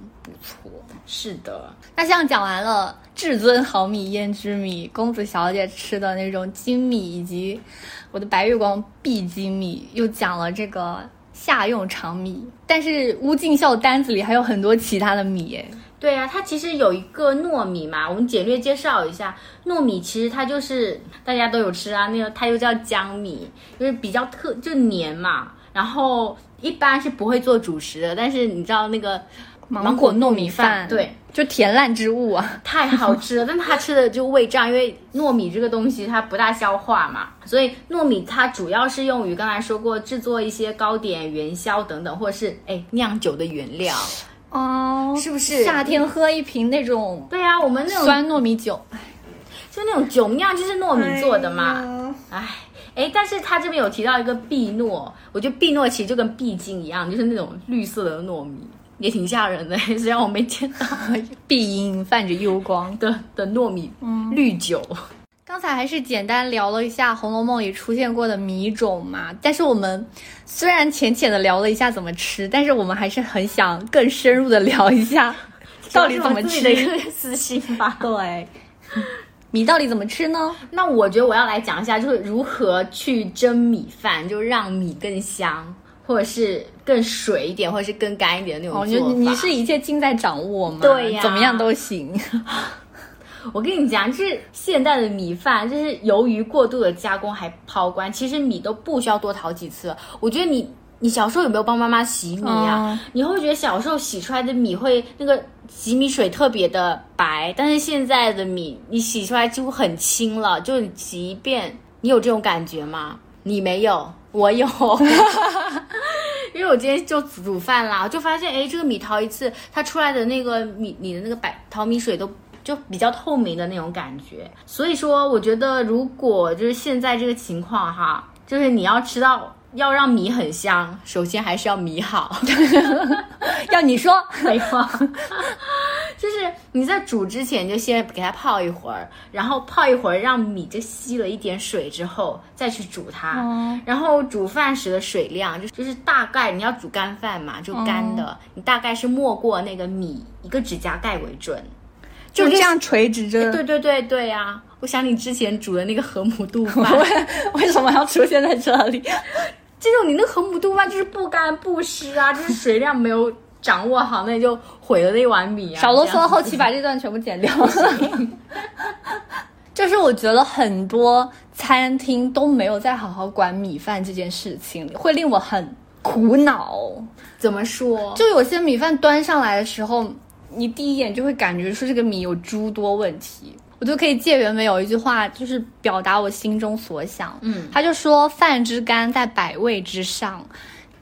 是的，那像讲完了至尊好米胭脂米，公子小姐吃的那种精米以及。我的白月光必精米又讲了这个夏用长米，但是乌进孝单子里还有很多其他的米诶。对啊，它其实有一个糯米嘛，我们简略介绍一下，糯米其实它就是大家都有吃啊，那个它又叫江米，就是比较特就黏嘛，然后一般是不会做主食的，但是你知道那个。芒果糯米饭，对，就甜烂之物啊，[LAUGHS] 太好吃了。但他吃的就胃胀，因为糯米这个东西它不大消化嘛，所以糯米它主要是用于刚才说过制作一些糕点、元宵等等，或者是哎酿酒的原料哦，是不是？夏天喝一瓶那种，对啊，我们那种酸糯米酒，就那种酒酿就是糯米做的嘛，哎哎，但是他这边有提到一个碧糯，我觉得碧糯其实就跟碧金一样，就是那种绿色的糯米。也挺吓人的，[LAUGHS] 虽然我没见到碧莹泛着幽光的的糯米嗯绿酒。刚才还是简单聊了一下《红楼梦》里出现过的米种嘛，但是我们虽然浅浅的聊了一下怎么吃，但是我们还是很想更深入的聊一下 [LAUGHS] 到底怎么吃的一个私心吧。[LAUGHS] 对，米到底怎么吃呢？那我觉得我要来讲一下，就是如何去蒸米饭，就让米更香。或者是更水一点，或者是更干一点的那种做法。你是一切尽在掌握吗？对呀，怎么样都行。[LAUGHS] 我跟你讲，就是现代的米饭，就是由于过度的加工还抛光，其实米都不需要多淘几次。我觉得你，你小时候有没有帮妈妈洗米啊？你会觉得小时候洗出来的米会那个洗米水特别的白，但是现在的米你洗出来几乎很清了，就你洗一遍，你有这种感觉吗？你没有。我有，[LAUGHS] 因为我今天就煮饭啦，就发现，哎，这个米淘一次，它出来的那个米，你的那个白淘米水都就比较透明的那种感觉。所以说，我觉得如果就是现在这个情况哈，就是你要吃到要让米很香，首先还是要米好。[LAUGHS] 要你说，没错。[LAUGHS] 就是你在煮之前就先给它泡一会儿，然后泡一会儿让米就吸了一点水之后再去煮它。然后煮饭时的水量就就是大概你要煮干饭嘛，就干的，你大概是没过那个米一个指甲盖为准，就这样垂直着。对对对对呀！我想你之前煮的那个河姆渡饭，[LAUGHS] 为什么要出现在这里？这种你那河姆渡饭就是不干不湿啊，[LAUGHS] 就是水量没有。掌握好，那你就毁了那碗米啊！[LAUGHS] 少啰嗦，后期把这段全部剪掉。[LAUGHS] 就是我觉得很多餐厅都没有在好好管米饭这件事情，会令我很苦恼。怎么说？就有些米饭端上来的时候，你第一眼就会感觉说这个米有诸多问题。我就可以借原文有一句话，就是表达我心中所想。嗯，他就说：“饭之甘在百味之上。”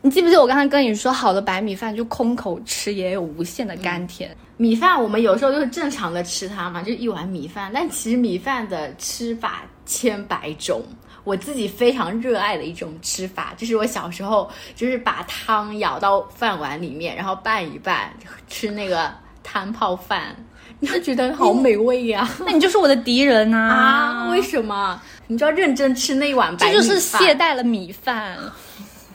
你记不记得我刚才跟你说，好的白米饭就空口吃也有无限的甘甜。米饭我们有时候就是正常的吃它嘛，就一碗米饭。但其实米饭的吃法千百种，我自己非常热爱的一种吃法，就是我小时候就是把汤舀到饭碗里面，然后拌一拌吃那个汤泡饭，你会觉得好美味呀。[LAUGHS] 那你就是我的敌人呐！啊，为什么？你就要认真吃那一碗白米饭，这就是懈怠了米饭。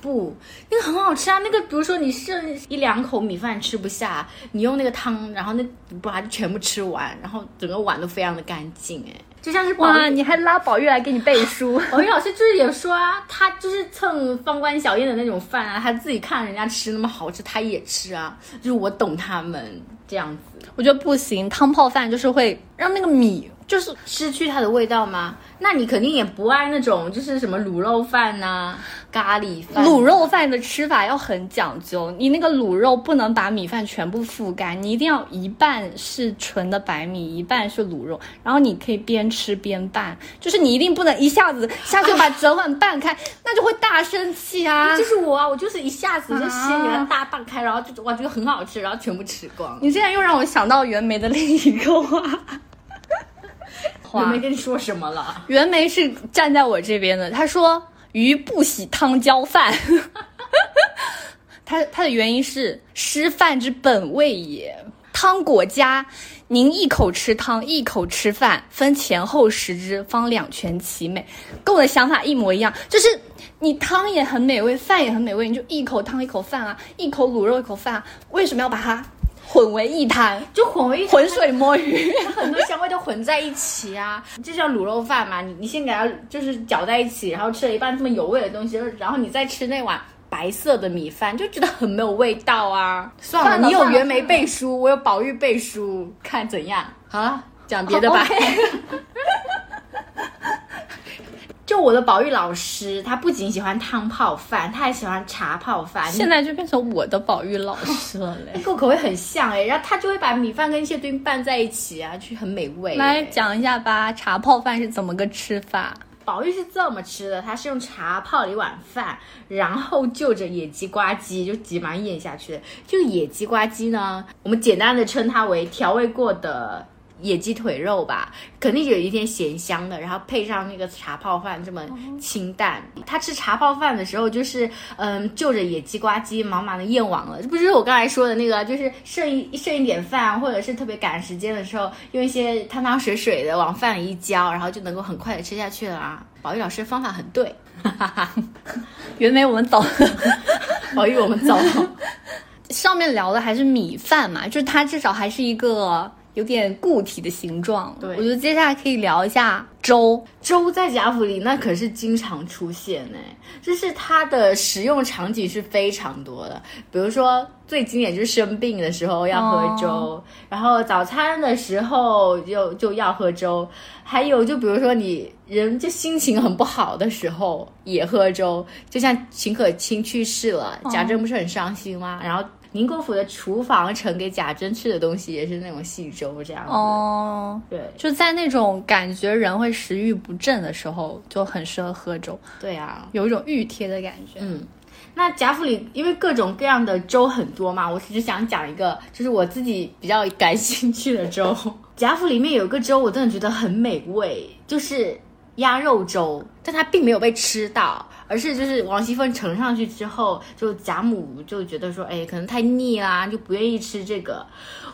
不，那个很好吃啊！那个，比如说你剩一两口米饭吃不下，你用那个汤，然后那把它全部吃完，然后整个碗都非常的干净，哎，就像是哇！你还拉宝玉来给你背书，[LAUGHS] 宝玉老师就是也说啊，他就是蹭方官小燕的那种饭啊，他自己看人家吃那么好吃，他也吃啊，就是我懂他们这样子。我觉得不行，汤泡饭就是会让那个米。就是失去它的味道吗？那你肯定也不爱那种，就是什么卤肉饭呐、咖喱饭。卤肉饭的吃法要很讲究，你那个卤肉不能把米饭全部覆盖，你一定要一半是纯的白米，一半是卤肉，然后你可以边吃边拌，就是你一定不能一下子下去把整碗拌开，那就会大生气啊！就是我啊，我就是一下子就先给它大拌开，然后就哇觉得很好吃，然后全部吃光。你现在又让我想到袁枚的另一个话。袁枚跟你说什么了？袁枚是站在我这边的。他说：“鱼不喜汤浇饭。[LAUGHS] ”他他的原因是失饭之本味也。汤果佳，您一口吃汤，一口吃饭，分前后食之，方两全其美。跟我的想法一模一样，就是你汤也很美味，饭也很美味，你就一口汤一口饭啊，一口卤肉一口饭啊，为什么要把它？混为一谈，就混为一浑水摸鱼，很多香味都混在一起啊！就像卤肉饭嘛，你你先给它就是搅在一起，然后吃了一半这么油味的东西，然后你再吃那碗白色的米饭，就觉得很没有味道啊！算了，你有袁枚背书，我有宝玉背书，看怎样？好了，讲别的吧。就我的宝玉老师，他不仅喜欢汤泡饭，他还喜欢茶泡饭。现在就变成我的宝玉老师了嘞，跟我口味很像哎。然后他就会把米饭跟一些东西拌在一起啊，就很美味。来讲一下吧，茶泡饭是怎么个吃法？宝玉是这么吃的，他是用茶泡了一碗饭，然后就着野鸡呱唧就急忙咽下去的。这个野鸡呱唧呢，我们简单的称它为调味过的。野鸡腿肉吧，肯定有一点咸香的，然后配上那个茶泡饭这么清淡。他吃茶泡饭的时候，就是嗯，就着野鸡呱唧，满满的咽完了。这不就是我刚才说的那个，就是剩一剩一点饭，或者是特别赶时间的时候，用一些汤汤水水的往饭里一浇，然后就能够很快的吃下去了啊！宝玉老师方法很对，哈哈哈。袁枚我们走，[LAUGHS] 宝玉我们走。[LAUGHS] 上面聊的还是米饭嘛，就是它至少还是一个。有点固体的形状，对我觉得接下来可以聊一下粥。粥在贾府里那可是经常出现呢，就是它的使用场景是非常多的。比如说最经典就是生病的时候要喝粥，然后早餐的时候就就要喝粥，还有就比如说你人就心情很不好的时候也喝粥，就像秦可卿去世了，贾政不是很伤心吗？然后。宁国府的厨房盛给贾珍吃的东西也是那种细粥这样子。哦，对就在那种感觉人会食欲不振的时候，就很适合喝粥，对啊，有一种御贴的感觉。嗯。那贾府里因为各种各样的粥很多嘛，我只是想讲一个，就是我自己比较感兴趣的粥。[LAUGHS] 贾府里面有个粥，我真的觉得很美味，就是鸭肉粥，但它并没有被吃到，而是就是王熙凤盛上去之后，就贾母就觉得说，哎，可能太腻啦，就不愿意吃这个。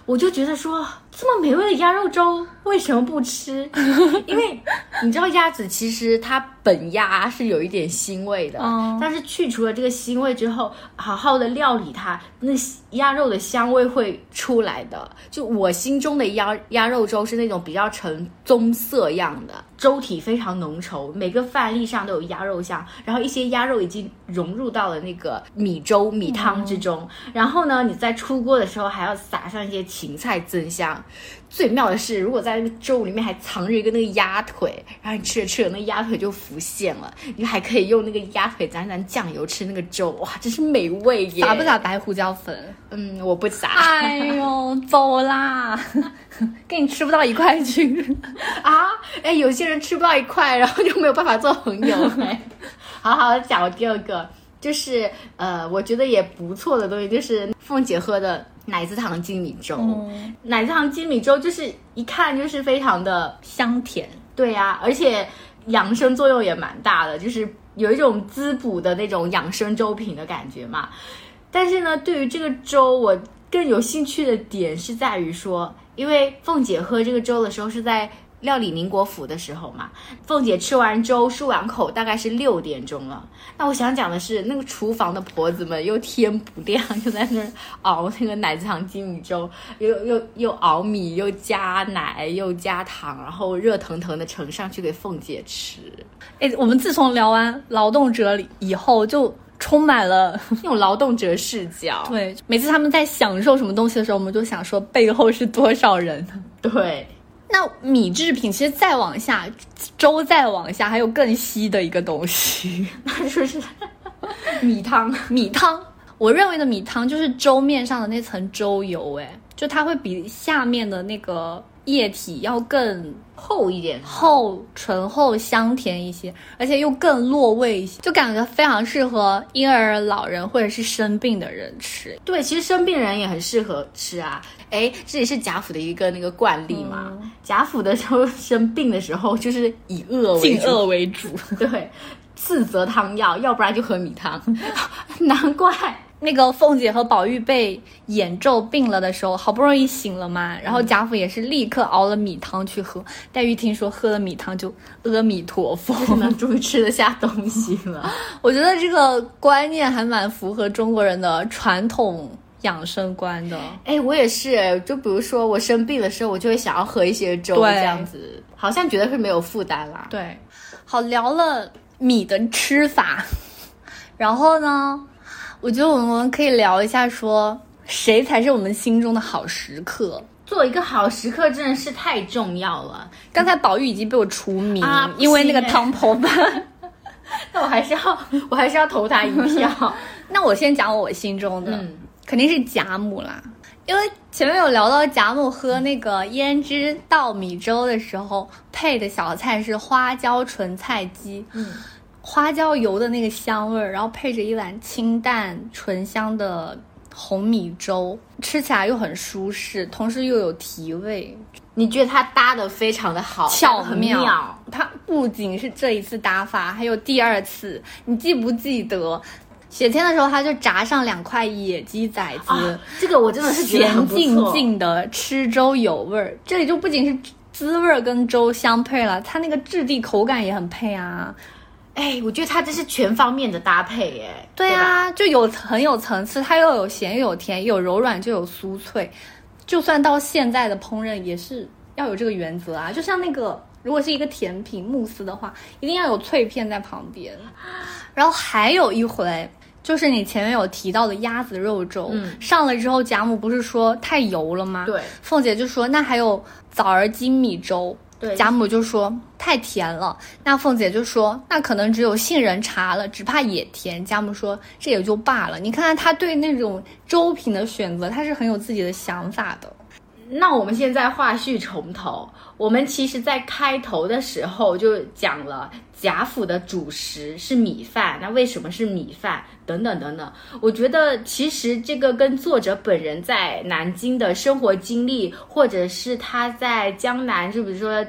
我就觉得说，这么美味的鸭肉粥为什么不吃？[LAUGHS] 因为你知道鸭子其实它本鸭是有一点腥味的，嗯但是去除了这个腥味之后，好好的料理它，那鸭肉的香味会出来的。就我心中的鸭鸭肉粥是那种比较呈棕色样的，粥体非常浓稠，每个饭粒上都有鸭肉香，然后一些鸭肉已经融入到了那个米粥米汤之中。然后呢，你在出锅的时候还要撒上一些芹菜增香。最妙的是，如果在那个粥里面还藏着一个那个鸭腿，然后你吃着吃着，那鸭腿就浮现了，你还可以用那个鸭腿蘸蘸酱油吃那个粥，哇，真是美味耶！撒不撒？白胡椒粉？嗯，我不撒。哎呦，走啦，[LAUGHS] 跟你吃不到一块去。[LAUGHS] 啊，哎，有些人吃不到一块，然后就没有办法做朋友。[LAUGHS] 哎，好好讲我第二个，就是呃，我觉得也不错的东西，就是凤姐喝的奶子糖精米粥。嗯奶子糖精米粥就是一看就是非常的香甜，对呀、而且养生作用也蛮大的，就是有一种滋补的那种养生粥品的感觉嘛。但是呢，对于这个粥，我更有兴趣的点是在于说，因为凤姐喝这个粥的时候是在料理宁国府的时候嘛，凤姐吃完粥漱完口大概是六点钟了。那我想讲的是，那个厨房的婆子们又天不亮就在那儿熬那个奶子糖精米粥，又又又熬米，又加奶，又加糖，然后热腾腾的盛上去给凤姐吃，哎，我们自从聊完劳动者以后，就充满了 [LAUGHS] 那种劳动者视角。对。每次他们在享受什么东西的时候，我们就想说背后是多少人。对，那米制品其实再往下，粥再往下，还有更稀的一个东西，[LAUGHS] 那就是米汤。米汤。我认为的米汤就是粥面上的那层粥油，哎，就它会比下面的那个液体要更厚一点，厚、醇厚、香甜一些，而且又更落味一些，就感觉非常适合婴儿、老人或者是生病的人吃。对，其实生病人也很适合吃啊。哎，这也是贾府的一个那个惯例嘛。贾府的时候生病的时候，就是以饿为主，[LAUGHS] 对，四则汤药，要不然就喝米汤。[LAUGHS] 难怪那个凤姐和宝玉被眼咒病了的时候，好不容易醒了嘛，然后贾府也是立刻熬了米汤去喝。黛玉听说喝了米汤就阿弥陀佛，可能终于吃得下东西了。[LAUGHS] 我觉得这个观念还蛮符合中国人的传统养生观的。哎，我也是，就比如说我生病的时候，我就会想要喝一些粥，这样子，好像觉得是没有负担啦。对，好聊了米的吃法，然后呢，我觉得我们可以聊一下说谁才是我们心中的好食客。做一个好食客真的是太重要了。刚才宝玉已经被我除名，啊因为那个汤婆饭。[LAUGHS] 那我还是要，我还是要投他一票。[LAUGHS] 那我先讲我心中的，嗯肯定是贾母啦。因为前面有聊到贾母喝那个胭脂稻米粥的时候，配的小菜是花椒纯菜鸡，嗯，花椒油的那个香味儿，然后配着一碗清淡醇香的红米粥，吃起来又很舒适，同时又有提味，你觉得它搭的非常的好，巧妙。妙。它不仅是这一次搭法，还有第二次。你记不记得雪天的时候，他就炸上两块野鸡崽子，啊，这个我真的是觉得很咸静。静的吃粥有味儿。这里就不仅是滋味儿跟粥相配了，它那个质地口感也很配啊。哎，我觉得它这是全方面的搭配耶。吧，对啊，就有很有层次，它又有咸又有甜，有柔软就有酥脆。就算到现在的烹饪，也是要有这个原则啊。就像那个，如果是一个甜品慕斯的话，一定要有脆片在旁边。然后还有一回，就是你前面有提到的鸭子肉粥，嗯上了之后，贾母不是说太油了吗？对，凤姐就说那还有枣儿金米粥，对，贾母就说太甜了，那凤姐就说那可能只有杏仁茶了，只怕也甜。贾母说这也就罢了，你看看她对那种粥品的选择，她是很有自己的想法的。那我们现在话续重头，我们其实，在开头的时候就讲了贾府的主食是米饭，那为什么是米饭？等等等等。我觉得其实这个跟作者本人在南京的生活经历，或者是他在江南，就比如说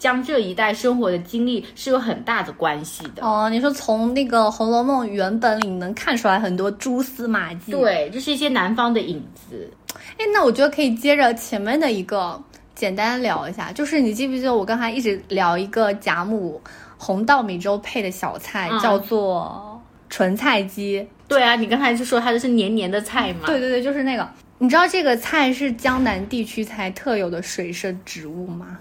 江浙一带生活的经历，是有很大的关系的。哦，你说从那个《红楼梦》原本里能看出来很多蛛丝马迹，对，就是一些南方的影子。哎，那我觉得可以接着前面的一个简单聊一下，就是你记不记得我刚才一直聊一个贾母红稻米粥配的小菜，叫做纯菜鸡。对啊，你刚才就说它的是黏黏的菜嘛。对对对，就是那个。你知道这个菜是江南地区才特有的水生植物吗？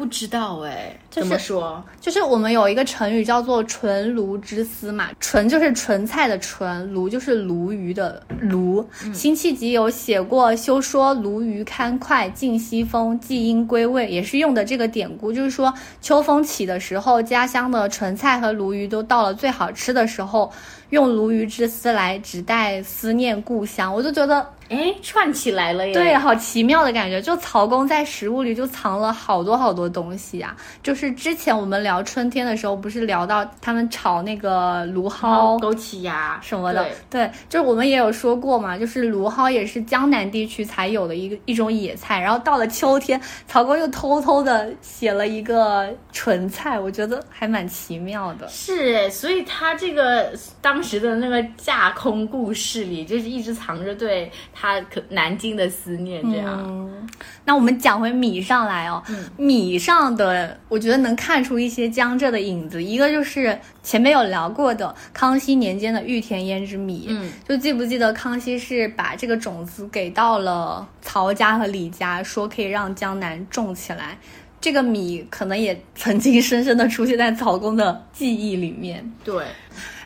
不知道哎，怎么说？就是我们有一个成语叫做“纯鲈之思”嘛，“纯”就是纯菜的“纯”，“鲈”就是鲈鱼的“鲈”。辛弃疾有写过“休说鲈鱼堪脍，尽西风，季阴归位”，也是用的这个典故，就是说秋风起的时候，家乡的纯菜和鲈鱼都到了最好吃的时候，用鲈鱼之思来指代思念故乡。我就觉得。哎，串起来了耶！对，好奇妙的感觉。就曹公在食物里就藏了好多好多东西啊。就是之前我们聊春天的时候，不是聊到他们炒那个芦蒿、枸杞呀什么的。对，就是我们也有说过嘛，就是芦蒿也是江南地区才有的一个一种野菜。然后到了秋天，曹公又偷偷的写了一个纯菜，我觉得还蛮奇妙的。是，所以他这个当时的那个架空故事里，就是一直藏着对。他可南京的思念这样，那我们讲回米上来哦，米上的我觉得能看出一些江浙的影子，一个就是前面有聊过的康熙年间的玉田胭脂米，嗯，就记不记得康熙是把这个种子给到了曹家和李家，说可以让江南种起来，这个米可能也曾经深深的出现在曹公的记忆里面，对。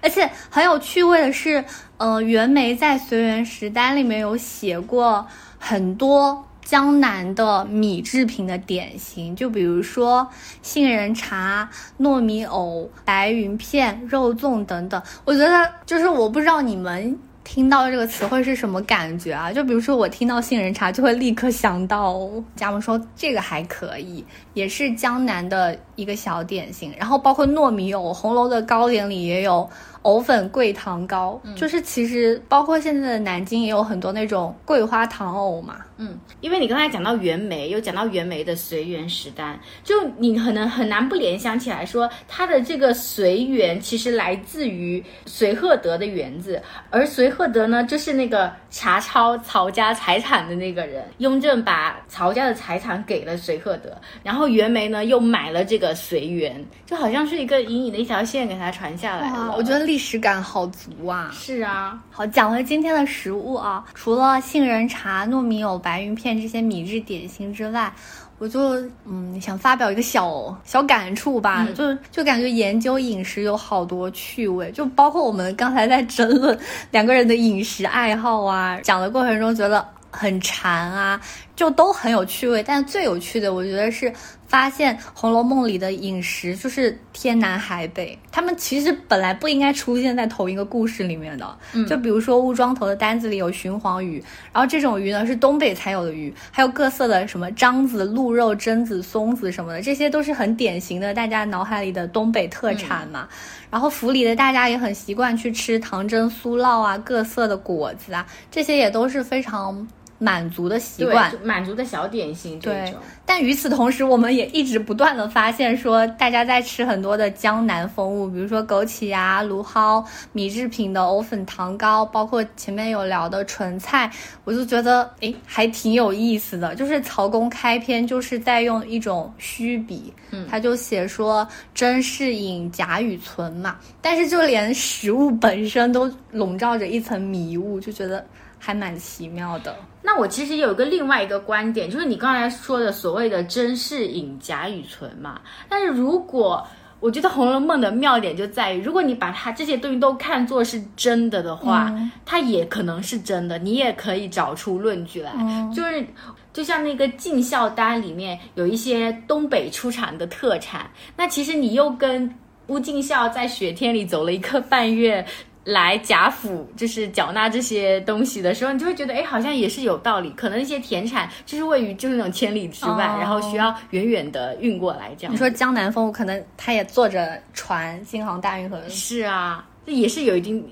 而且很有趣味的是，呃，袁枚在《随园食单》里面有写过很多江南的米制品的点心，就比如说杏仁茶、糯米藕、白云片、肉粽等等。我觉得，就是我不知道你们。听到这个词汇是什么感觉啊？就比如说我听到杏仁茶，就会立刻想到贾母说这个还可以，也是江南的一个小点心。然后包括糯米藕，红楼的糕点里也有。藕粉桂糖糕，就是其实包括现在的南京也有很多那种桂花糖藕嘛。嗯，因为你刚才讲到袁枚，又讲到袁枚的《随园食单》，就你可能很难不联想起来，说他的这个随园其实来自于随鹤德的园子，而随鹤德呢，就是那个查抄曹家财产的那个人。雍正把曹家的财产给了随鹤德，然后袁枚呢又买了这个随园，就好像是一个隐隐的一条线给他传下来了。我觉得历史感好足啊！是啊，好，讲回今天的食物啊，除了杏仁茶、糯米藕、白云片这些米制点心之外，我就嗯想发表一个小小感触吧，就就感觉研究饮食有好多趣味，就包括我们刚才在争论两个人的饮食爱好啊，讲的过程中觉得很馋啊，就都很有趣味，但最有趣的，我觉得是。发现《红楼梦》里的饮食就是天南海北，他们其实本来不应该出现在同一个故事里面的。嗯，就比如说乌庄头的单子里有鲟黄鱼，然后这种鱼呢是东北才有的鱼，还有各色的什么獐子、鹿肉、榛子、松子什么的，这些都是很典型的大家脑海里的东北特产嘛。然后府里的大家也很习惯去吃糖蒸酥酪啊，各色的果子啊，这些也都是非常。满足的习惯，满足的小点心这种。但与此同时，我们也一直不断的发现，说大家在吃很多的江南风物，比如说枸杞呀、芦蒿、米制品的藕粉糖糕，包括前面有聊的纯菜，我就觉得诶还挺有意思的。就是曹公开篇就是在用一种虚笔，嗯，他就写说真是隐、贾雨村嘛，但是就连食物本身都笼罩着一层迷雾，就觉得。还蛮奇妙的。那我其实有一个另外一个观点，就是你刚才说的所谓的甄士隐、贾雨村嘛。但是如果我觉得《红楼梦》的妙点就在于，如果你把它这些东西都看作是真的的话，它也可能是真的，你也可以找出论据来。就是就像那个进孝单里面有一些东北出产的特产，那其实你又跟乌进孝在雪天里走了一个半月。来贾府就是缴纳这些东西的时候，你就会觉得，哎，好像也是有道理。可能一些田产就是位于就是那种千里之外，然后需要远远的运过来这样。你说江南风，可能他也坐着船，京杭大运河。是啊，这也是有一定，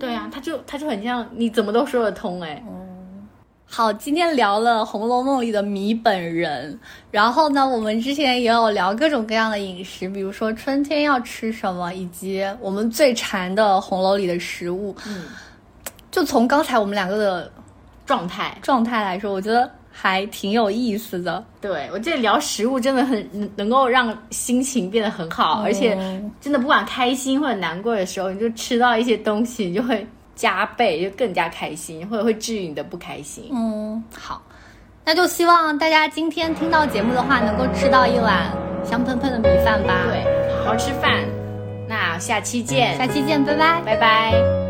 对啊，他就他就很像，你怎么都说得通，哎。好，今天聊了《红楼梦》里的米本人，然后呢，我们之前也有聊各种各样的饮食，比如说春天要吃什么，以及我们最馋的红楼里的食物。嗯，就从刚才我们两个的状态状态来说，我觉得还挺有意思的。对我觉得聊食物真的很能够让心情变得很好，而且真的不管开心或者难过的时候，你就吃到一些东西，你就会。加倍就更加开心，或者会治愈你的不开心。嗯，好，那就希望大家今天听到节目的话，能够吃到一碗香喷喷的米饭吧。对，好好吃饭。那下期见，下期见，拜拜，拜拜。